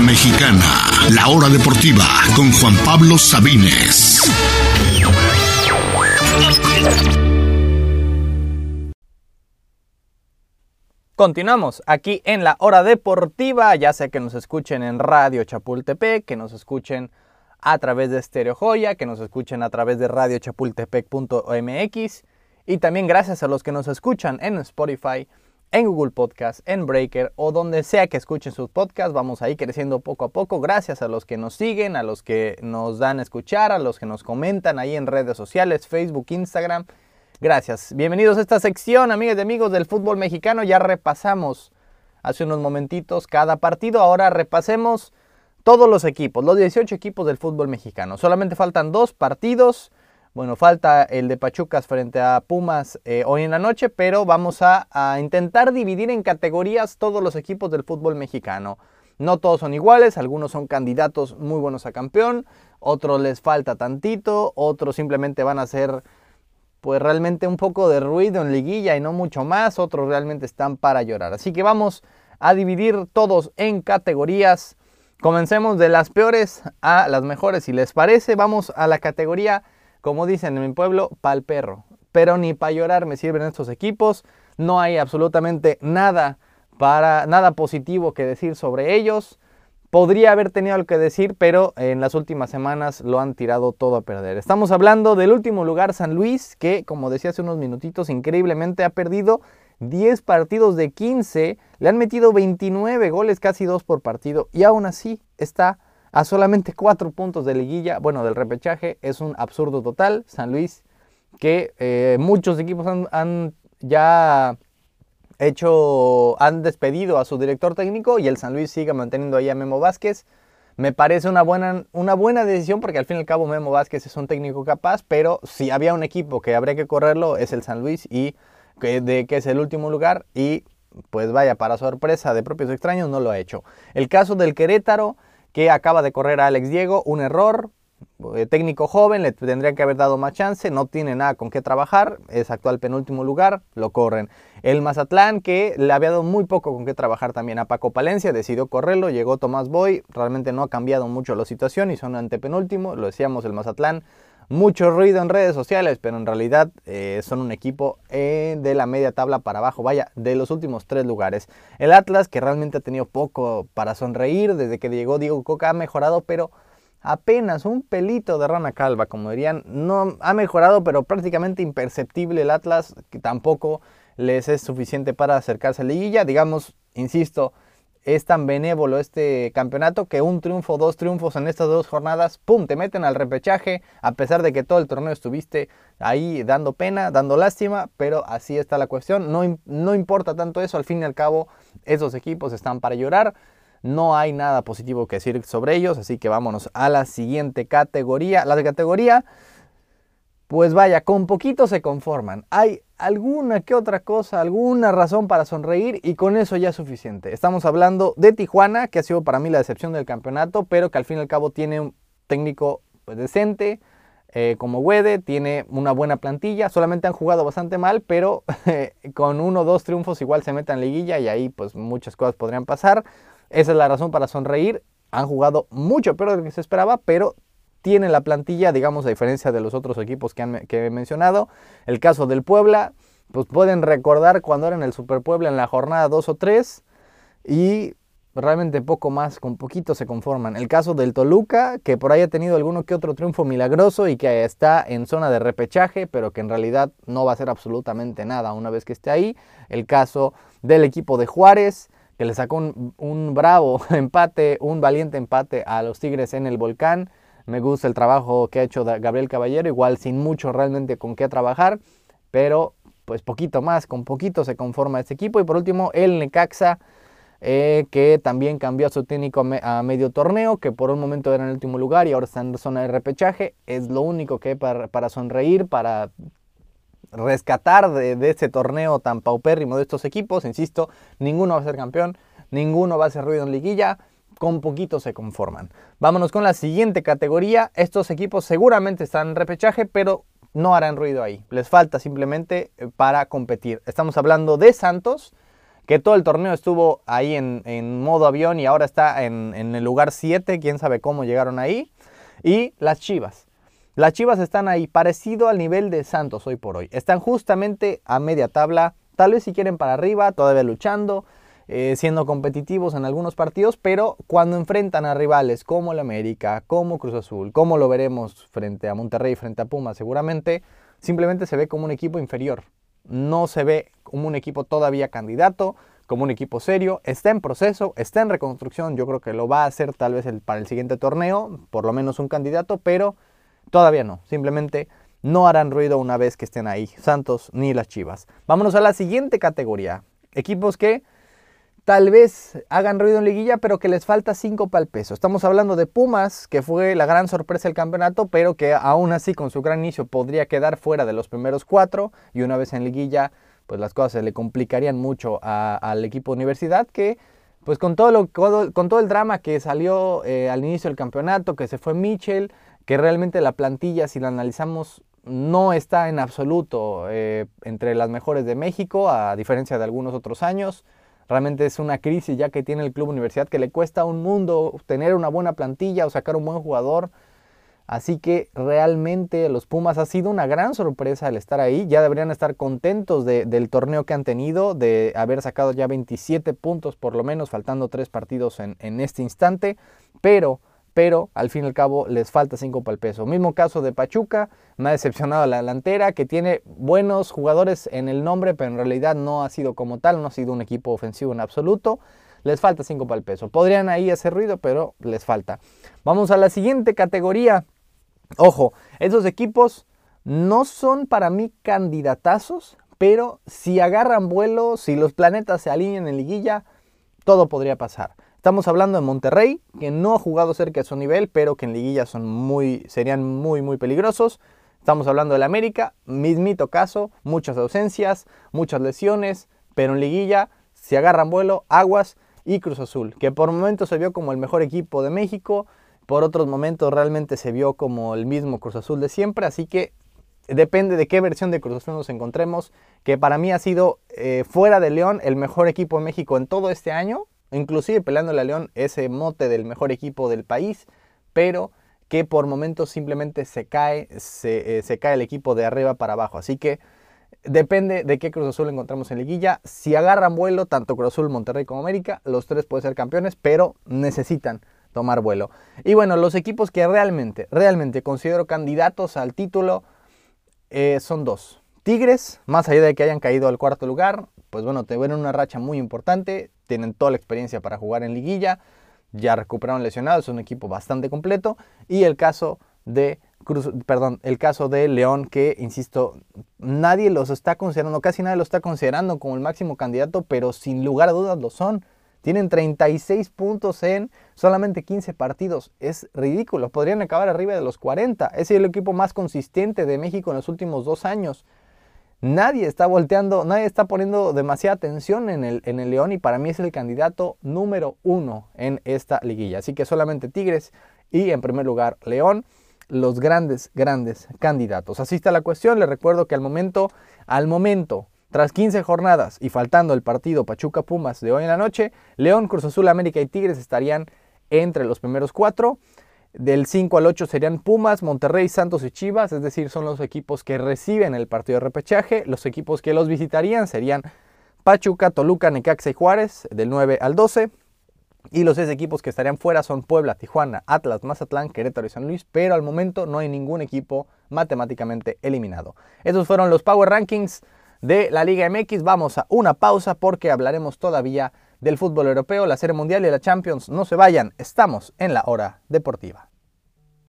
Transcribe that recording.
Mexicana, la hora deportiva con Juan Pablo Sabines. Continuamos aquí en la hora deportiva, ya sea que nos escuchen en Radio Chapultepec, que nos escuchen a través de Stereo Joya, que nos escuchen a través de radiochapultepec.mx y también gracias a los que nos escuchan en Spotify, en Google Podcast, en Breaker o donde sea que escuchen sus podcasts. Vamos ahí creciendo poco a poco. Gracias a los que nos siguen, a los que nos dan a escuchar, a los que nos comentan ahí en redes sociales, Facebook, Instagram Gracias. Bienvenidos a esta sección, amigas y amigos del fútbol mexicano. Ya repasamos hace unos momentitos cada partido. Ahora repasemos todos los equipos, los 18 equipos del fútbol mexicano. Solamente faltan dos partidos. Bueno, falta el de Pachucas frente a Pumas eh, hoy en la noche, pero vamos a, a intentar dividir en categorías todos los equipos del fútbol mexicano. No todos son iguales, algunos son candidatos muy buenos a campeón, otros les falta tantito, otros simplemente van a ser pues realmente un poco de ruido en liguilla y no mucho más, otros realmente están para llorar. Así que vamos a dividir todos en categorías. Comencemos de las peores a las mejores, si les parece. Vamos a la categoría, como dicen en mi pueblo, pal perro. Pero ni para llorar me sirven estos equipos. No hay absolutamente nada para nada positivo que decir sobre ellos podría haber tenido algo que decir, pero en las últimas semanas lo han tirado todo a perder. Estamos hablando del último lugar, San Luis, que como decía hace unos minutitos, increíblemente ha perdido 10 partidos de 15, le han metido 29 goles, casi 2 por partido, y aún así está a solamente 4 puntos de liguilla, bueno, del repechaje, es un absurdo total. San Luis, que eh, muchos equipos han, han ya hecho, han despedido a su director técnico y el San Luis sigue manteniendo ahí a Memo Vázquez. Me parece una buena, una buena decisión porque al fin y al cabo Memo Vázquez es un técnico capaz, pero si había un equipo que habría que correrlo es el San Luis y que, de que es el último lugar y pues vaya, para sorpresa de propios extraños no lo ha hecho. El caso del Querétaro que acaba de correr a Alex Diego, un error, eh, técnico joven, le tendría que haber dado más chance, no tiene nada con qué trabajar, es actual penúltimo lugar, lo corren. El Mazatlán, que le había dado muy poco con qué trabajar también a Paco Palencia, decidió correrlo, llegó Tomás Boy, realmente no ha cambiado mucho la situación y son antepenúltimo, lo decíamos el Mazatlán, mucho ruido en redes sociales, pero en realidad eh, son un equipo eh, de la media tabla para abajo, vaya, de los últimos tres lugares. El Atlas, que realmente ha tenido poco para sonreír, desde que llegó Diego Coca ha mejorado, pero apenas un pelito de rana calva, como dirían. No ha mejorado, pero prácticamente imperceptible el Atlas, que tampoco les es suficiente para acercarse a la liguilla. Digamos, insisto, es tan benévolo este campeonato que un triunfo, dos triunfos en estas dos jornadas, ¡pum!, te meten al repechaje, a pesar de que todo el torneo estuviste ahí dando pena, dando lástima, pero así está la cuestión. No, no importa tanto eso, al fin y al cabo, esos equipos están para llorar. No hay nada positivo que decir sobre ellos, así que vámonos a la siguiente categoría. La categoría, pues vaya, con poquito se conforman. Hay alguna que otra cosa, alguna razón para sonreír y con eso ya es suficiente. Estamos hablando de Tijuana, que ha sido para mí la decepción del campeonato, pero que al fin y al cabo tiene un técnico pues, decente, eh, como Wede, tiene una buena plantilla, solamente han jugado bastante mal, pero con uno o dos triunfos igual se meten en liguilla y ahí pues muchas cosas podrían pasar. Esa es la razón para sonreír. Han jugado mucho peor de lo que se esperaba, pero tienen la plantilla, digamos, a diferencia de los otros equipos que, he mencionado. El caso del Puebla, pues pueden recordar cuando eran el Super Puebla en la jornada 2 o 3 y realmente poco más, con poquito se conforman. El caso del Toluca, que por ahí ha tenido alguno que otro triunfo milagroso y que está en zona de repechaje, pero que en realidad no va a ser absolutamente nada una vez que esté ahí. El caso del equipo de Juárez, que le sacó un, bravo empate, un valiente empate a los Tigres en el Volcán. Me gusta el trabajo que ha hecho Gabriel Caballero, igual sin mucho realmente con qué trabajar, pero pues poquito más, con poquito se conforma este equipo. Y por último, el Necaxa, eh, que también cambió su técnico a medio torneo, que por un momento era en el último lugar y ahora está en zona de repechaje. Es lo único que para, para sonreír, para rescatar de, de ese torneo tan paupérrimo de estos equipos. Insisto, ninguno va a ser campeón, ninguno va a hacer ruido en liguilla, con poquito se conforman. Vámonos con la siguiente categoría. Estos equipos seguramente están en repechaje, pero no harán ruido ahí. Les falta simplemente eh, para competir. Estamos hablando de Santos, que todo el torneo estuvo ahí en, modo avión y ahora está en, en el lugar 7, quién sabe cómo llegaron ahí. Y las Chivas. Las Chivas están ahí parecido al nivel de Santos hoy por hoy. Están justamente a media tabla, tal vez si quieren para arriba, todavía luchando, eh, siendo competitivos en algunos partidos, pero cuando enfrentan a rivales como el América, como Cruz Azul, como lo veremos frente a Monterrey, frente a Pumas seguramente, simplemente se ve como un equipo inferior. No se ve como un equipo todavía candidato, como un equipo serio, está en proceso, está en reconstrucción, yo creo que lo va a hacer tal vez el, para el siguiente torneo, por lo menos un candidato, pero todavía no, simplemente no harán ruido una vez que estén ahí, Santos ni las Chivas. Vámonos a la siguiente categoría, equipos que tal vez hagan ruido en liguilla, pero que les falta 5 para el. Estamos hablando de Pumas, que fue la gran sorpresa del campeonato, pero que aún así con su gran inicio podría quedar fuera de los primeros cuatro y una vez en liguilla pues las cosas se le complicarían mucho al equipo universidad que pues con todo, lo, con todo el drama que salió eh, al inicio del campeonato, que se fue Mitchell, que realmente la plantilla, si la analizamos, no está en absoluto eh, entre las mejores de México, a diferencia de algunos otros años. Realmente es una crisis ya que tiene el club universidad que le cuesta un mundo tener una buena plantilla o sacar un buen jugador. Así que realmente los Pumas ha sido una gran sorpresa el estar ahí. Ya deberían estar contentos del torneo que han tenido, de haber sacado ya 27 puntos por lo menos, faltando tres partidos en, en este instante. Pero, pero al fin y al cabo les falta 5 para el peso. Mismo caso de Pachuca, me ha decepcionado la delantera, que tiene buenos jugadores en el nombre, pero en realidad no ha sido como tal, no ha sido un equipo ofensivo en absoluto les falta 5 para el peso. Podrían ahí hacer ruido, pero les falta. Vamos a la siguiente categoría, Ojo, esos equipos no son para mí candidatazos, pero si agarran vuelo, si los planetas se alinean en liguilla, todo podría pasar. Estamos hablando de Monterrey, que no ha jugado cerca de su nivel, pero que en liguilla son muy, serían muy, muy peligrosos. Estamos hablando del América, mismito caso, muchas ausencias, muchas lesiones, pero en liguilla, si agarran vuelo, Aguas y Cruz Azul, que por momentos se vio como el mejor equipo de México, por otros momentos realmente se vio como el mismo Cruz Azul de siempre, así que depende de qué versión de Cruz Azul nos encontremos, que para mí ha sido eh, fuera de León el mejor equipo de México en todo este año, inclusive peleando a León ese mote del mejor equipo del país, pero que por momentos simplemente se cae, se, eh, se cae el equipo de arriba para abajo, así que depende de qué Cruz Azul encontramos en liguilla, si agarran vuelo tanto Cruz Azul, Monterrey como América, los tres pueden ser campeones, pero necesitan tomar vuelo. Y bueno, los equipos que realmente, realmente considero candidatos al título eh, son dos. Tigres, más allá de que hayan caído al cuarto lugar, pues bueno, te ven una racha muy importante, tienen toda la experiencia para jugar en liguilla, ya recuperaron lesionados, es un equipo bastante completo. Y el caso de Cruz, perdón, el caso de León, que insisto, nadie los está considerando, casi nadie lo está considerando como el máximo candidato, pero sin lugar a dudas lo son. Tienen 36 puntos en solamente 15 partidos. Es ridículo. Podrían acabar arriba de los 40. Es el equipo más consistente de México en los últimos dos años. Nadie está volteando, nadie está poniendo demasiada atención en el, en el León y para mí es el candidato número uno en esta liguilla. Así que solamente Tigres y en primer lugar León, los grandes, grandes candidatos. Así está la cuestión. Les recuerdo que al momento, al momento tras 15 jornadas y faltando el partido Pachuca Pumas de hoy en la noche, León, Cruz Azul, América y Tigres estarían entre los primeros cuatro. Del 5 al 8 serían Pumas, Monterrey, Santos y Chivas, es decir, son los equipos que reciben el partido de repechaje. Los equipos que los visitarían serían Pachuca, Toluca, Necaxa y Juárez, del 9 al 12. Y los seis equipos que estarían fuera son Puebla, Tijuana, Atlas, Mazatlán, Querétaro y San Luis, pero al momento no hay ningún equipo matemáticamente eliminado. Esos fueron los Power Rankings de la Liga MX. Vamos a una pausa porque hablaremos todavía del fútbol europeo, la Serie Mundial y la Champions. No se vayan, estamos en la hora deportiva.